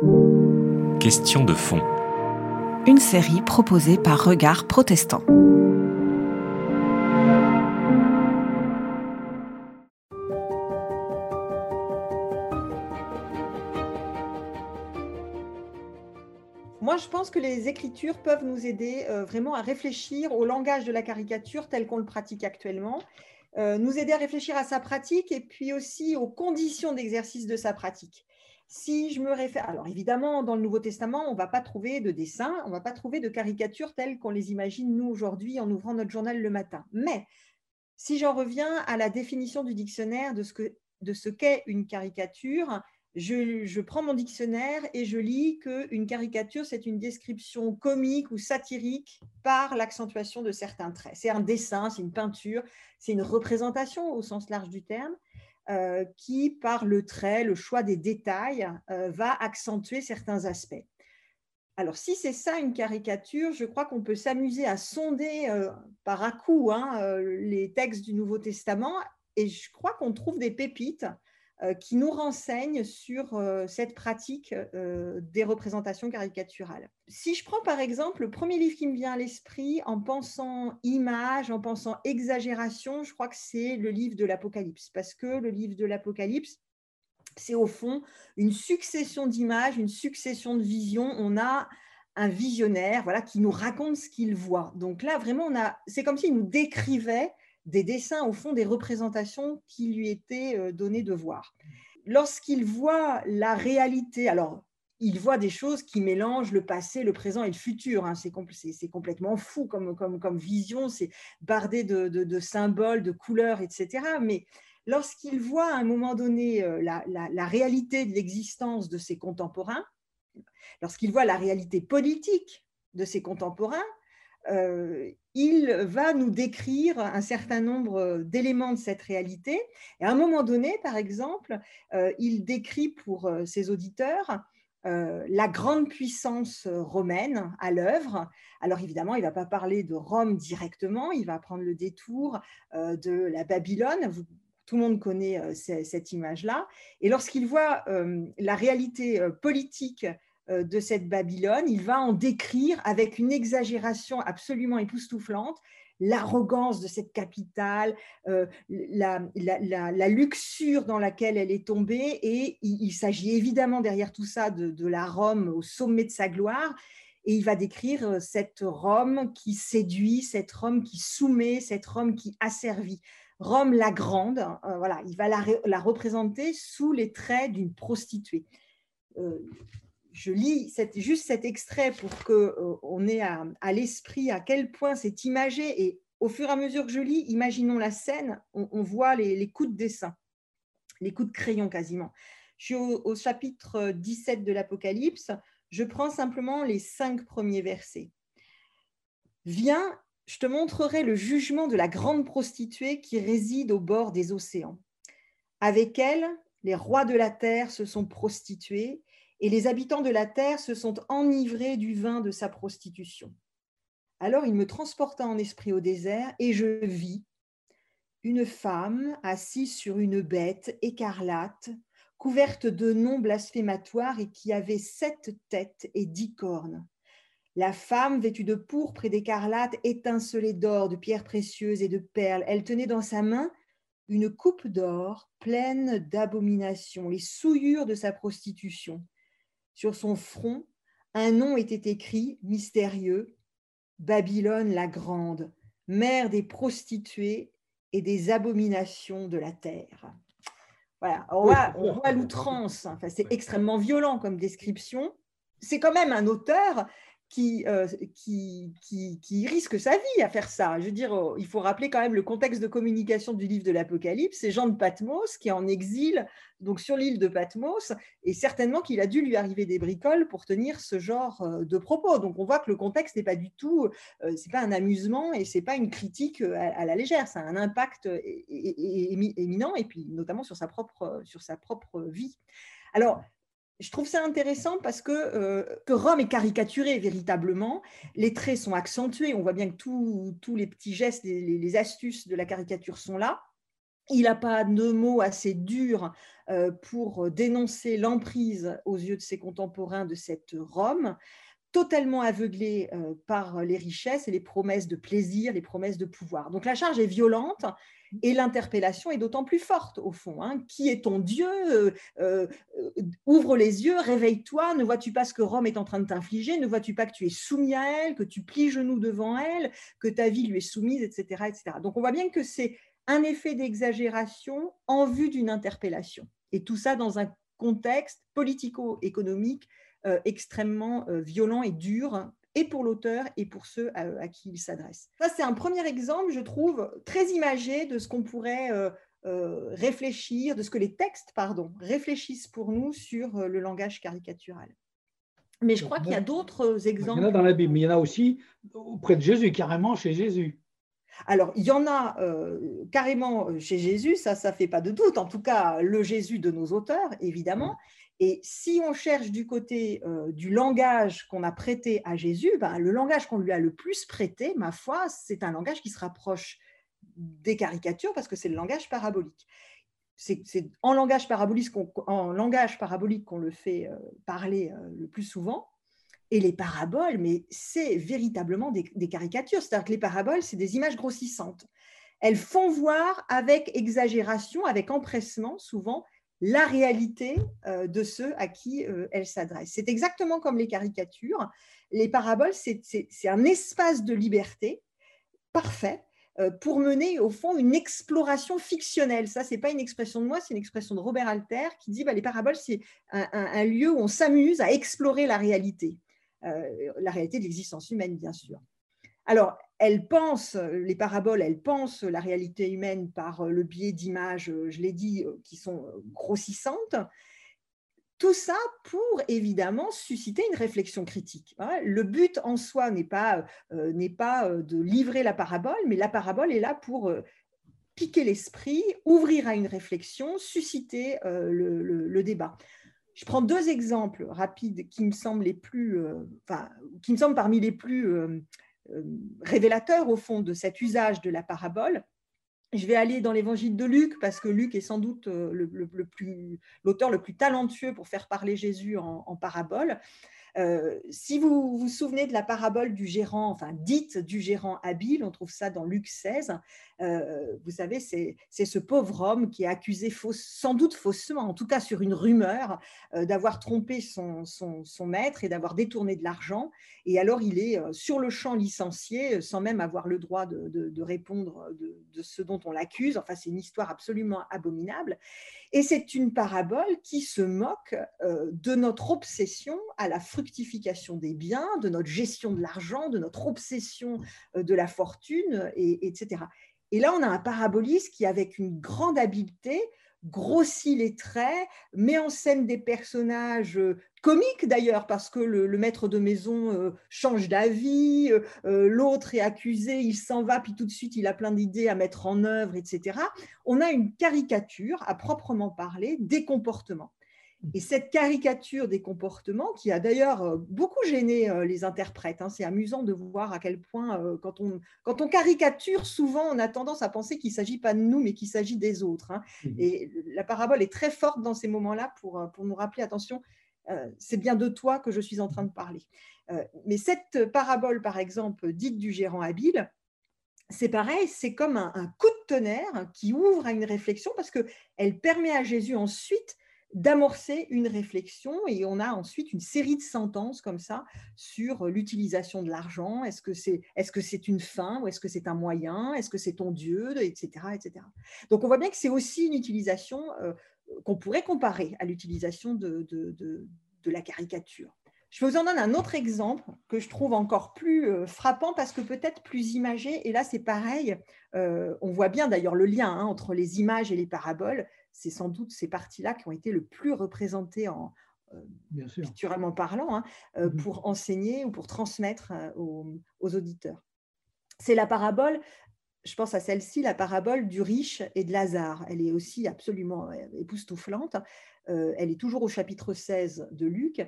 Question de fond. Une série proposée par Regard Protestant. Moi, je pense que les écritures peuvent nous aider euh, vraiment à réfléchir au langage de la caricature tel qu'on le pratique actuellement, euh, nous aider à réfléchir à sa pratique et puis aussi aux conditions d'exercice de sa pratique. Si je me réfère, alors évidemment, dans le Nouveau Testament, on ne va pas trouver de dessins, on ne va pas trouver de caricatures telles qu'on les imagine nous aujourd'hui en ouvrant notre journal le matin. Mais si j'en reviens à la définition du dictionnaire de ce que de ce qu'est une caricature, je, prends mon dictionnaire et je lis qu'une caricature, c'est une description comique ou satirique par l'accentuation de certains traits. C'est un dessin, c'est une peinture, c'est une représentation au sens large du terme. Euh, qui, par le trait, le choix des détails, euh, va accentuer certains aspects. Alors, si c'est ça une caricature, je crois qu'on peut s'amuser à sonder euh, par à coup hein, les textes du Nouveau Testament et je crois qu'on trouve des pépites qui nous renseignent sur cette pratique des représentations caricaturales. Si je prends par exemple le premier livre qui me vient à l'esprit en pensant image, en pensant exagération, je crois que c'est le livre de l'Apocalypse, parce que le livre de l'Apocalypse, c'est au fond une succession d'images, une succession de visions. On a un visionnaire voilà, qui nous raconte ce qu'il voit. Donc là, vraiment, c'est comme s'il nous décrivait des dessins, au fond, des représentations qui lui étaient données de voir. Lorsqu'il voit la réalité, alors il voit des choses qui mélangent le passé, le présent et le futur. Hein. C'est, complètement fou comme, comme, vision, c'est bardé de, symboles, de couleurs, etc. Mais lorsqu'il voit à un moment donné euh, la, réalité de l'existence de ses contemporains, lorsqu'il voit la réalité politique de ses contemporains, euh, il va nous décrire un certain nombre d'éléments de cette réalité. Et à un moment donné, par exemple, euh, il décrit pour ses auditeurs euh, la grande puissance euh, romaine à l'œuvre. Alors évidemment, il ne va pas parler de Rome directement, il va prendre le détour euh, de la Babylone. tout le monde connaît cette image-là. Et lorsqu'il voit la réalité politique de cette Babylone, il va en décrire avec une exagération absolument époustouflante l'arrogance de cette capitale, euh, la, luxure dans laquelle elle est tombée. Et il, s'agit évidemment derrière tout ça de, la Rome au sommet de sa gloire. Et il va décrire euh, cette Rome qui séduit, cette Rome qui soumet, cette Rome qui asservit. Rome la grande, euh, voilà, il va la, représenter sous les traits d'une prostituée je lis juste cet extrait pour qu'on euh, ait à, l'esprit à quel point c'est imagé. Et au fur et à mesure que je lis, imaginons la scène, on, voit les, coups de dessin, les coups de crayon quasiment. Je suis au, chapitre 17 de l'Apocalypse. Je prends simplement les cinq premiers versets. Viens, je te montrerai le jugement de la grande prostituée qui réside au bord des océans. Avec elle, les rois de la terre se sont prostitués et les habitants de la terre se sont enivrés du vin de sa prostitution. Alors il me transporta en esprit au désert, et je vis une femme assise sur une bête écarlate, couverte de noms blasphématoires et qui avait sept têtes et dix cornes. La femme, vêtue de pourpre et d'écarlate, étincelait d'or, de pierres précieuses et de perles. Elle tenait dans sa main une coupe d'or pleine d'abominations, les souillures de sa prostitution. Sur son front, un nom était écrit, mystérieux, Babylone la grande, mère des prostituées et des abominations de la terre. Voilà, on voit, l'outrance, enfin, c'est extrêmement violent comme description. C'est quand même un auteur euh, qui, qui, qui, risque sa vie à faire ça. Je veux dire, oh, il faut rappeler quand même le contexte de communication du livre de l'Apocalypse. C'est Jean de Patmos qui est en exil donc sur l'île de Patmos, et certainement qu'il a dû lui arriver des bricoles pour tenir ce genre euh, de propos. Donc on voit que le contexte n'est pas du tout, euh, c'est pas un amusement et c'est pas une critique à, la légère. Ça a un impact éminent et puis notamment sur sa propre, sur sa propre vie. Alors, je trouve ça intéressant parce euh, que, Rome est caricaturé véritablement. Les traits sont accentués. On voit bien que tous les petits gestes, les, les, astuces de la caricature sont là. Il n'a pas de mots assez durs pour dénoncer l'emprise aux yeux de ses contemporains de cette Rome totalement aveuglé par les richesses et les promesses de plaisir, les promesses de pouvoir. Donc la charge est violente et l'interpellation est d'autant plus forte au fond. Hein. Qui est ton Dieu Ouvre les yeux, réveille-toi, ne vois-tu pas ce que Rome est en train de t'infliger Ne vois-tu pas que tu es soumis à elle, que tu plies genoux devant elle, que ta vie lui est soumise, etc. etc. Donc on voit bien que c'est un effet d'exagération en vue d'une interpellation. Et tout ça dans un contexte politico-économique euh, extrêmement euh, violent et dur et pour l'auteur et pour ceux à, qui il s'adresse. Ça, c'est un premier exemple, je trouve, très imagé de ce qu'on pourrait euh, réfléchir, de ce que les textes, pardon, réfléchissent pour nous sur le langage caricatural. Mais je crois qu'il y a d'autres exemples. Il y en a dans la Bible, mais il y en a aussi auprès de Jésus, carrément chez Jésus. Alors, il y en a carrément chez Jésus, ça, ça fait pas de doute, en tout cas le Jésus de nos auteurs, évidemment. Et si on cherche du côté euh, du langage qu'on a prêté à Jésus, ben, le langage qu'on lui a le plus prêté, ma foi, c'est un langage qui se rapproche des caricatures parce que c'est le langage parabolique. C'est en langage parabolique qu'on le fait euh, parler euh, le plus souvent. Et les paraboles, mais c'est véritablement des, des caricatures. C'est-à-dire que les paraboles, c'est des images grossissantes. Elles font voir avec exagération, avec empressement souvent, la réalité euh, de ceux à qui euh, elle s'adresse. C'est exactement comme les caricatures. Les paraboles, c'est un espace de liberté parfait euh, pour mener au fond une exploration fictionnelle. Ça, c'est pas une expression de moi, c'est une expression de Robert Alter qui dit bah, les paraboles, c'est un, lieu où on s'amuse à explorer la réalité, la réalité de l'existence humaine, bien sûr. Alors, elles pensent, les paraboles, elles pensent la réalité humaine par le biais d'images, je l'ai dit, qui sont grossissantes. Tout ça pour évidemment susciter une réflexion critique. Hein. Le but en soi n'est pas, pas de livrer la parabole, mais la parabole est là pour piquer l'esprit, ouvrir à une réflexion, susciter le, débat. Je prends deux exemples rapides qui me semblent les plus, enfin, qui me semblent parmi les plus euh, révélateur au fond de cet usage de la parabole. Je vais aller dans l'évangile de Luc parce que Luc est sans doute euh, l'auteur le, plus talentueux pour faire parler Jésus en parabole. Euh, si vous vous souvenez de la parabole du gérant, enfin dite du gérant habile, on trouve ça dans Luc 16, euh, vous savez, c'est ce pauvre homme qui est accusé sans doute faussement, en tout cas sur une rumeur, euh, d'avoir trompé son, maître et d'avoir détourné de l'argent. Et alors il est sur le champ licencié sans même avoir le droit de, répondre de, de, ce dont on l'accuse. Enfin, c'est une histoire absolument abominable. Et c'est une parabole qui se moque de notre obsession à la fructification des biens, de notre gestion de l'argent, de notre obsession euh, de la fortune, et, etc. Et là, on a un paraboliste qui, avec une grande habileté, grossit les traits, met en scène des personnages euh, comiques d'ailleurs, parce que le, maître de maison euh, change d'avis, l'autre est accusé, il s'en va, puis tout de suite il a plein d'idées à mettre en œuvre, etc. On a une caricature, à proprement parler, des comportements. Et cette caricature des comportements, qui a d'ailleurs euh, beaucoup gêné euh, les interprètes, hein, c'est amusant de voir à quel point, euh, quand, on, quand on caricature, souvent on a tendance à penser qu'il ne s'agit pas de nous, mais qu'il s'agit des autres. Hein. Mmh Et la parabole est très forte dans ces moments-là pour, pour nous rappeler, attention, c'est bien de toi que je suis en train de parler. mais cette parabole, par exemple, dite du gérant habile, c'est pareil, c'est comme un, un, coup de tonnerre qui ouvre à une réflexion parce qu'elle permet à Jésus ensuite d'amorcer une réflexion et on a ensuite une série de sentences comme ça sur l'utilisation de l'argent. Est-ce que c'est est -ce c'est une fin ou est-ce que c'est un moyen? Est-ce que c'est ton Dieu? Etc., etc. Donc on voit bien que c'est aussi une utilisation euh, qu'on pourrait comparer à l'utilisation de, de, la caricature. Je vous en donne un autre exemple que je trouve encore plus euh, frappant parce que peut-être plus imagé. Et là, c'est pareil. Euh, on voit bien d'ailleurs le lien hein, entre les images et les paraboles c'est sans doute ces parties-là qui ont été le plus représentées en, euh, parlant, hein, euh, mmh pour enseigner ou pour transmettre aux, auditeurs. C'est la parabole, je pense à celle-ci, la parabole du riche et de Lazare. Elle est aussi absolument époustouflante. elle est toujours au chapitre 16 de Luc.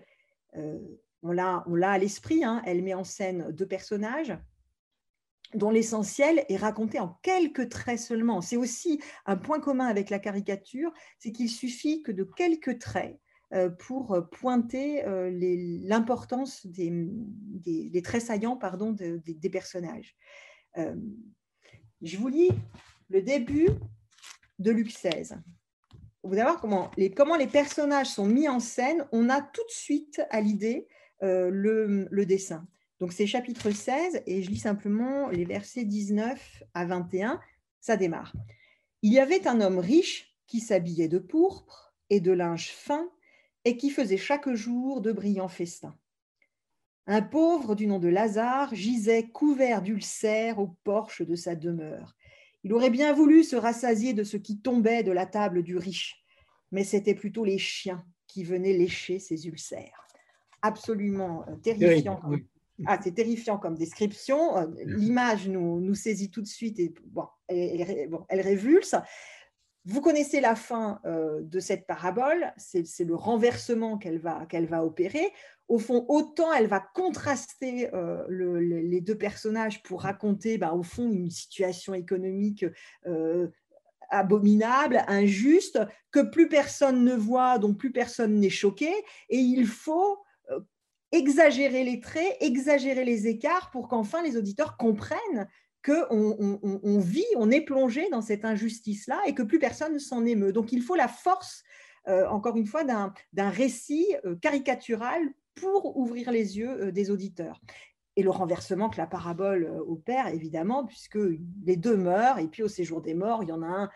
On l'a à l'esprit, hein. elle met en scène deux personnages. dont l'essentiel est raconté en quelques traits seulement. C'est aussi un point commun avec la caricature, c'est qu'il suffit que de quelques traits euh, pour pointer euh, l'importance des, traits saillants pardon, des, personnages. Euh, je vous lis le début de Luc XVI. Vous allez voir comment les, comment les personnages sont mis en scène. On a tout de suite à l'idée le, le dessin. Donc c'est chapitre 16 et je lis simplement les versets 19 à 21. Ça démarre. Il y avait un homme riche qui s'habillait de pourpre et de linge fin et qui faisait chaque jour de brillants festins. Un pauvre du nom de Lazare gisait couvert d'ulcères au porche de sa demeure. Il aurait bien voulu se rassasier de ce qui tombait de la table du riche, mais c'était plutôt les chiens qui venaient lécher ses ulcères. Absolument euh, terrifiant. Ah, c'est terrifiant comme description. Euh, l'image nous, nous, saisit tout de suite et bon, elle révulse. Vous connaissez la fin euh, de cette parabole, c'est le renversement qu'elle va, qu'elle va opérer. Au fond, autant elle va contraster euh, les deux personnages pour raconter, bah, au fond, une situation économique euh, abominable, injuste, que plus personne ne voit, dont plus personne n'est choqué. Et il faut exagérer les traits, exagérer les écarts pour qu'enfin les auditeurs comprennent qu'on on, vit, on est plongé dans cette injustice-là et que plus personne ne s'en émeut. Donc il faut la force, euh, encore une fois, d'un récit euh, caricatural pour ouvrir les yeux euh, des auditeurs. Et le renversement que la parabole opère, évidemment, puisque les deux meurent, et puis au séjour des morts, il y en a un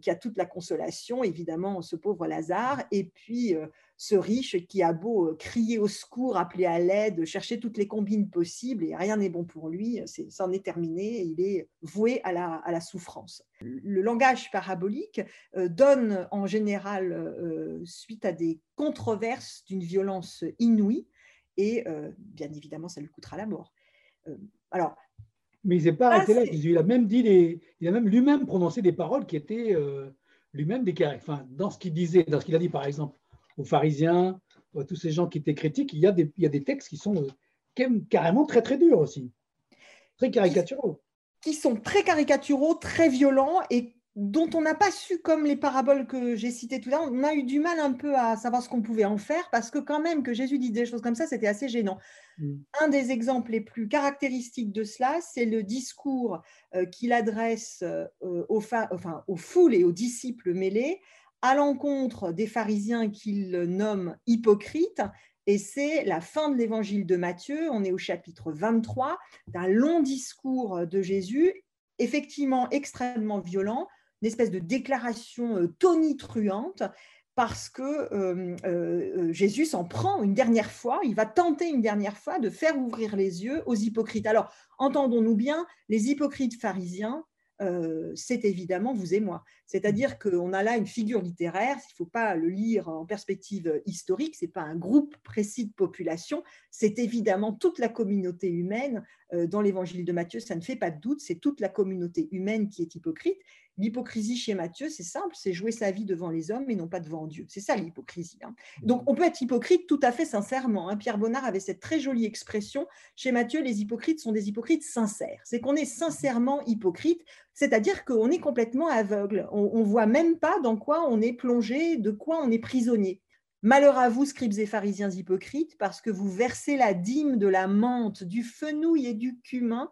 qui a toute la consolation, évidemment, ce pauvre Lazare, et puis ce riche qui a beau euh, crier au secours, appeler à l'aide, chercher toutes les combines possibles, et rien n'est bon pour lui, c'en est, terminé, il est voué à la, souffrance. Le langage parabolique euh, donne en général euh, suite à des controverses d'une violence inouïe, et bien évidemment, ça lui coûtera la mort. alors, mais il n'est pas arrêté là. Il a même dit il a même lui-même prononcé des paroles qui étaient lui-même des enfin, dans ce qu'il disait, dans ce qu'il a dit par exemple aux pharisiens, à tous ces gens qui étaient critiques, il y a des, il y a des textes qui sont euh, carrément très très durs aussi, très caricaturaux. Qui sont très caricaturaux, très violents et dont on n'a pas su, comme les paraboles que j'ai citées tout à l'heure, on a eu du mal un peu à savoir ce qu'on pouvait en faire, parce que quand même que Jésus dit des choses comme ça, c'était assez gênant. Mm. Un des exemples les plus caractéristiques de cela, c'est le discours euh, qu'il adresse euh, aux, enfin, aux foules et aux disciples mêlés, à l'encontre des pharisiens qu'il nomme hypocrites. Et c'est la fin de l'évangile de Matthieu. On est au chapitre 23 d'un long discours de Jésus, effectivement extrêmement violent, espèce de déclaration euh, tonitruante parce que euh, euh, Jésus s'en prend une dernière fois, il va tenter une dernière fois de faire ouvrir les yeux aux hypocrites. Alors, entendons-nous bien, les hypocrites pharisiens, euh, c'est évidemment vous et moi. C'est-à-dire mmh. qu'on a là une figure littéraire, il ne faut pas le lire en perspective historique, ce n'est pas un groupe précis de population, c'est évidemment toute la communauté humaine. Euh, dans l'évangile de Matthieu, ça ne fait pas de doute, c'est toute la communauté humaine qui est hypocrite. L'hypocrisie chez Matthieu, c'est simple, c'est jouer sa vie devant les hommes et non pas devant Dieu. C'est ça l'hypocrisie. Hein. Donc on peut être hypocrite tout à fait sincèrement. Hein. Pierre Bonnard avait cette très jolie expression. Chez Matthieu, les hypocrites sont des hypocrites sincères. C'est qu'on est sincèrement hypocrite, c'est-à-dire qu'on est complètement aveugle. On ne voit même pas dans quoi on est plongé, de quoi on est prisonnier. Malheur à vous, scribes et pharisiens hypocrites, parce que vous versez la dîme de la menthe, du fenouil et du cumin,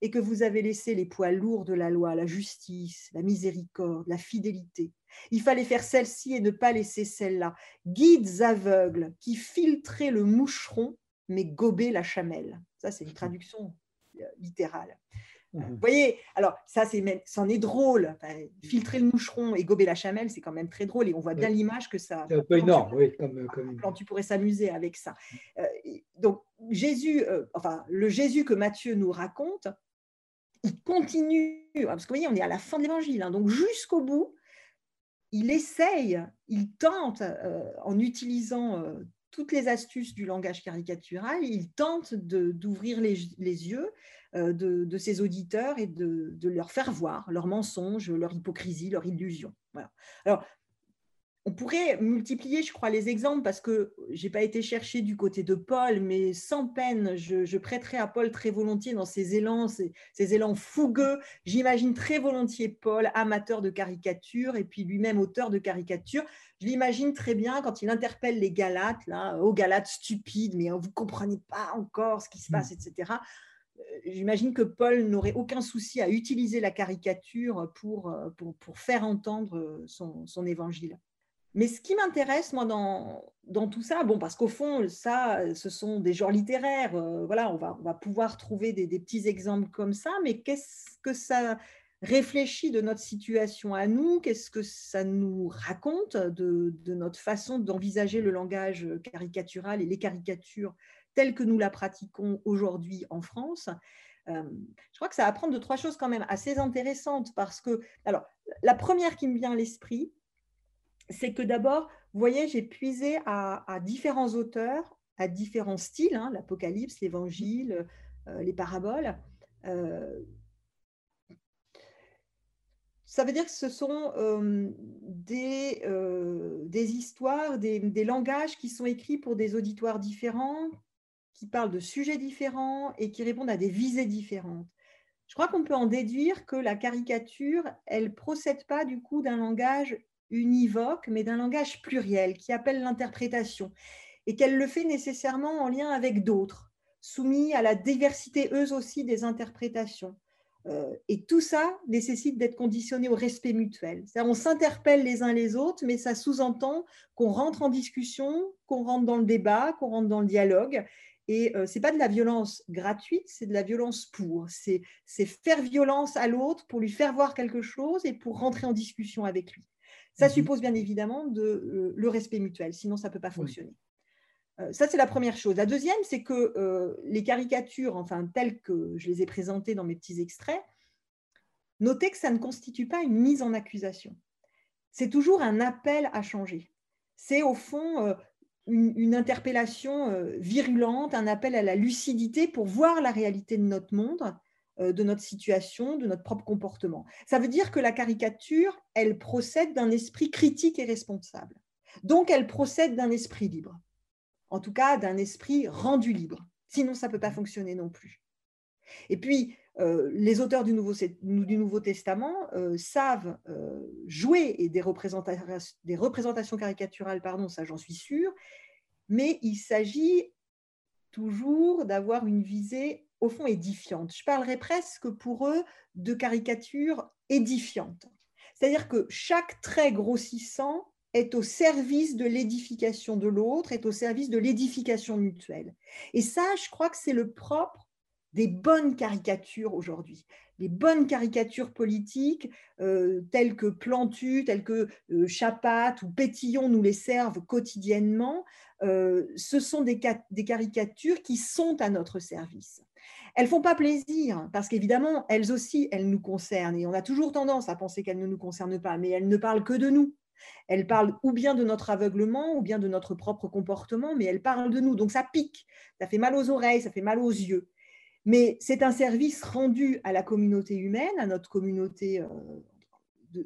et que vous avez laissé les poids lourds de la loi, la justice, la miséricorde, la fidélité. Il fallait faire celle-ci et ne pas laisser celle-là. Guides aveugles qui filtraient le moucheron mais gobaient la chamelle. Ça, c'est une traduction euh, Vous mmh. voyez, alors ça, c'est c'en est drôle. filtrer le moucheron et gober la chamelle, c'est quand même très drôle et on voit bien l'image que ça. C'est un peu énorme, oui. Comme, Quand tu pourrais s'amuser avec ça. Euh, donc Jésus, euh, enfin le Jésus que Matthieu nous raconte, il continue, parce que vous voyez, on est à la fin de l'évangile, hein, donc jusqu'au bout, il essaye, il tente, euh, en utilisant euh, toutes les astuces du langage caricatural, il tente d'ouvrir les, yeux euh, de, ses auditeurs et de, leur faire voir leurs mensonges, leur hypocrisie, leur illusion. On pourrait multiplier, je crois, les exemples parce que je n'ai pas été chercher du côté de Paul, mais sans peine, je, prêterai à Paul très volontiers dans ses élans, ses, élans fougueux. J'imagine très volontiers Paul, amateur de caricature et puis lui-même auteur de caricature. Je l'imagine très bien quand il interpelle les Galates, là, aux Galates stupides, mais vous ne comprenez pas encore ce qui se passe, mm. etc. Euh, j'imagine que Paul n'aurait aucun souci à utiliser la caricature pour, pour, pour faire entendre son, son évangile. Mais ce qui m'intéresse, moi, dans, tout ça, bon, parce qu'au fond, ça, ce sont des genres littéraires, euh, voilà, on va, on va pouvoir trouver des, petits exemples comme ça, mais qu'est-ce que ça réfléchit de notre situation à nous? Qu'est-ce que ça nous raconte de, de notre façon d'envisager le langage caricatural et les caricatures telles que nous la pratiquons aujourd'hui en France? Euh, je crois que ça apprend de trois choses quand même assez intéressantes parce que, alors, la première qui me vient à l'esprit, c'est que d'abord, vous voyez, j'ai puisé à, différents auteurs, à différents styles, hein, l'Apocalypse, l'Évangile, euh, les paraboles. Euh, ça veut dire que ce sont euh, des, histoires, des, des, langages qui sont écrits pour des auditoires différents, qui parlent de sujets différents et qui répondent à des visées différentes. Je crois qu'on peut en déduire que la caricature, elle procède pas du coup d'un langage univoque, mais d'un langage pluriel qui appelle l'interprétation et qu'elle le fait nécessairement en lien avec d'autres, soumis à la diversité eux aussi des interprétations. Euh, et tout ça nécessite d'être conditionné au respect mutuel. On s'interpelle les uns les autres, mais ça sous-entend qu'on rentre en discussion, qu'on rentre dans le débat, qu'on rentre dans le dialogue. Et euh, ce n'est pas de la violence gratuite, c'est de la violence pour. C'est faire violence à l'autre pour lui faire voir quelque chose et pour rentrer en discussion avec lui. Ça mhm. suppose bien évidemment de, euh, le respect mutuel, sinon ça ne peut pas fonctionner. Euh, ça, c'est la première chose. La deuxième, c'est que euh, les caricatures, enfin telles que je les ai présentées dans mes petits extraits, notez que ça ne constitue pas une mise en accusation. C'est toujours un appel à changer. C'est au fond une, interpellation virulente, un appel à la lucidité pour voir la réalité de notre monde de notre situation, de notre propre comportement. Ça veut dire que la caricature, elle procède d'un esprit critique et responsable. Donc, elle procède d'un esprit libre. En tout cas, d'un esprit rendu libre. Sinon, ça ne peut pas fonctionner non plus. Et puis, euh, les auteurs du Nouveau, Testament euh, savent jouer et des représentations, des représentations caricaturales, pardon, ça j'en suis sûre, mais il s'agit toujours d'avoir une visée au fond édifiante. Je parlerais presque pour eux de caricature édifiante. C'est-à-dire que chaque trait grossissant est au service de l'édification de l'autre, est au service de l'édification mutuelle. Et ça, je crois que c'est le propre des bonnes caricatures aujourd'hui. Les bonnes caricatures politiques, euh, telles que Plantu, telles que euh, Chapat ou Pétillon nous les servent quotidiennement, euh, ce sont des, caricatures qui sont à notre service. Elles font pas plaisir parce qu'évidemment, elles aussi, elles nous concernent et on a toujours tendance à penser qu'elles ne nous concernent pas, mais elles ne parlent que de nous. Elles parlent ou bien de notre aveuglement ou bien de notre propre comportement, mais elles parlent de nous. Donc ça pique, ça fait mal aux oreilles, ça fait mal aux yeux. Mais c'est un service rendu à la communauté humaine, à notre communauté euh,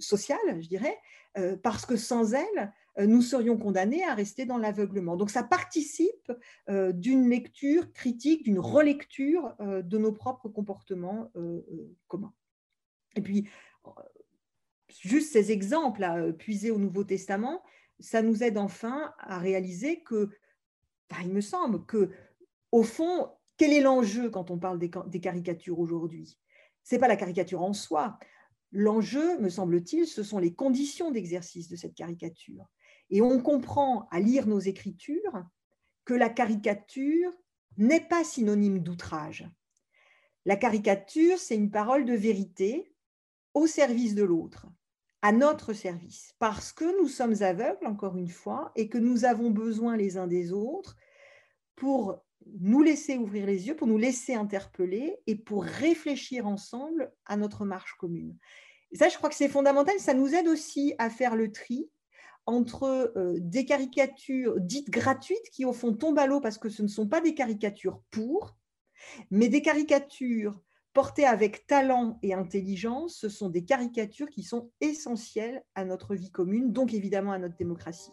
sociale, je dirais, euh, parce que sans elle, euh, nous serions condamnés à rester dans l'aveuglement. Donc ça participe d'une lecture critique, d'une relecture de nos propres comportements communs. Et puis, juste ces exemples à puiser au Nouveau Testament, ça nous aide enfin à réaliser que, il me semble que, au fond, quel est l'enjeu quand on parle des, caricatures aujourd'hui? Ce n'est pas la caricature en soi. L'enjeu, me semble-t-il, ce sont les conditions d'exercice de cette caricature. Et on comprend à lire nos écritures que la caricature n'est pas synonyme d'outrage. La caricature, c'est une parole de vérité au service de l'autre, à notre service, parce que nous sommes aveugles, encore une fois, et que nous avons besoin les uns des autres pour nous laisser ouvrir les yeux, pour nous laisser interpeller et pour réfléchir ensemble à notre marche commune. ça, je crois que c'est fondamental. Ça nous aide aussi à faire le tri entre euh, des caricatures dites gratuites qui au fond tombent à l'eau parce que ce ne sont pas des caricatures pour, mais des caricatures portées avec talent et intelligence, ce sont des caricatures qui sont essentielles à notre vie commune, donc évidemment à notre démocratie.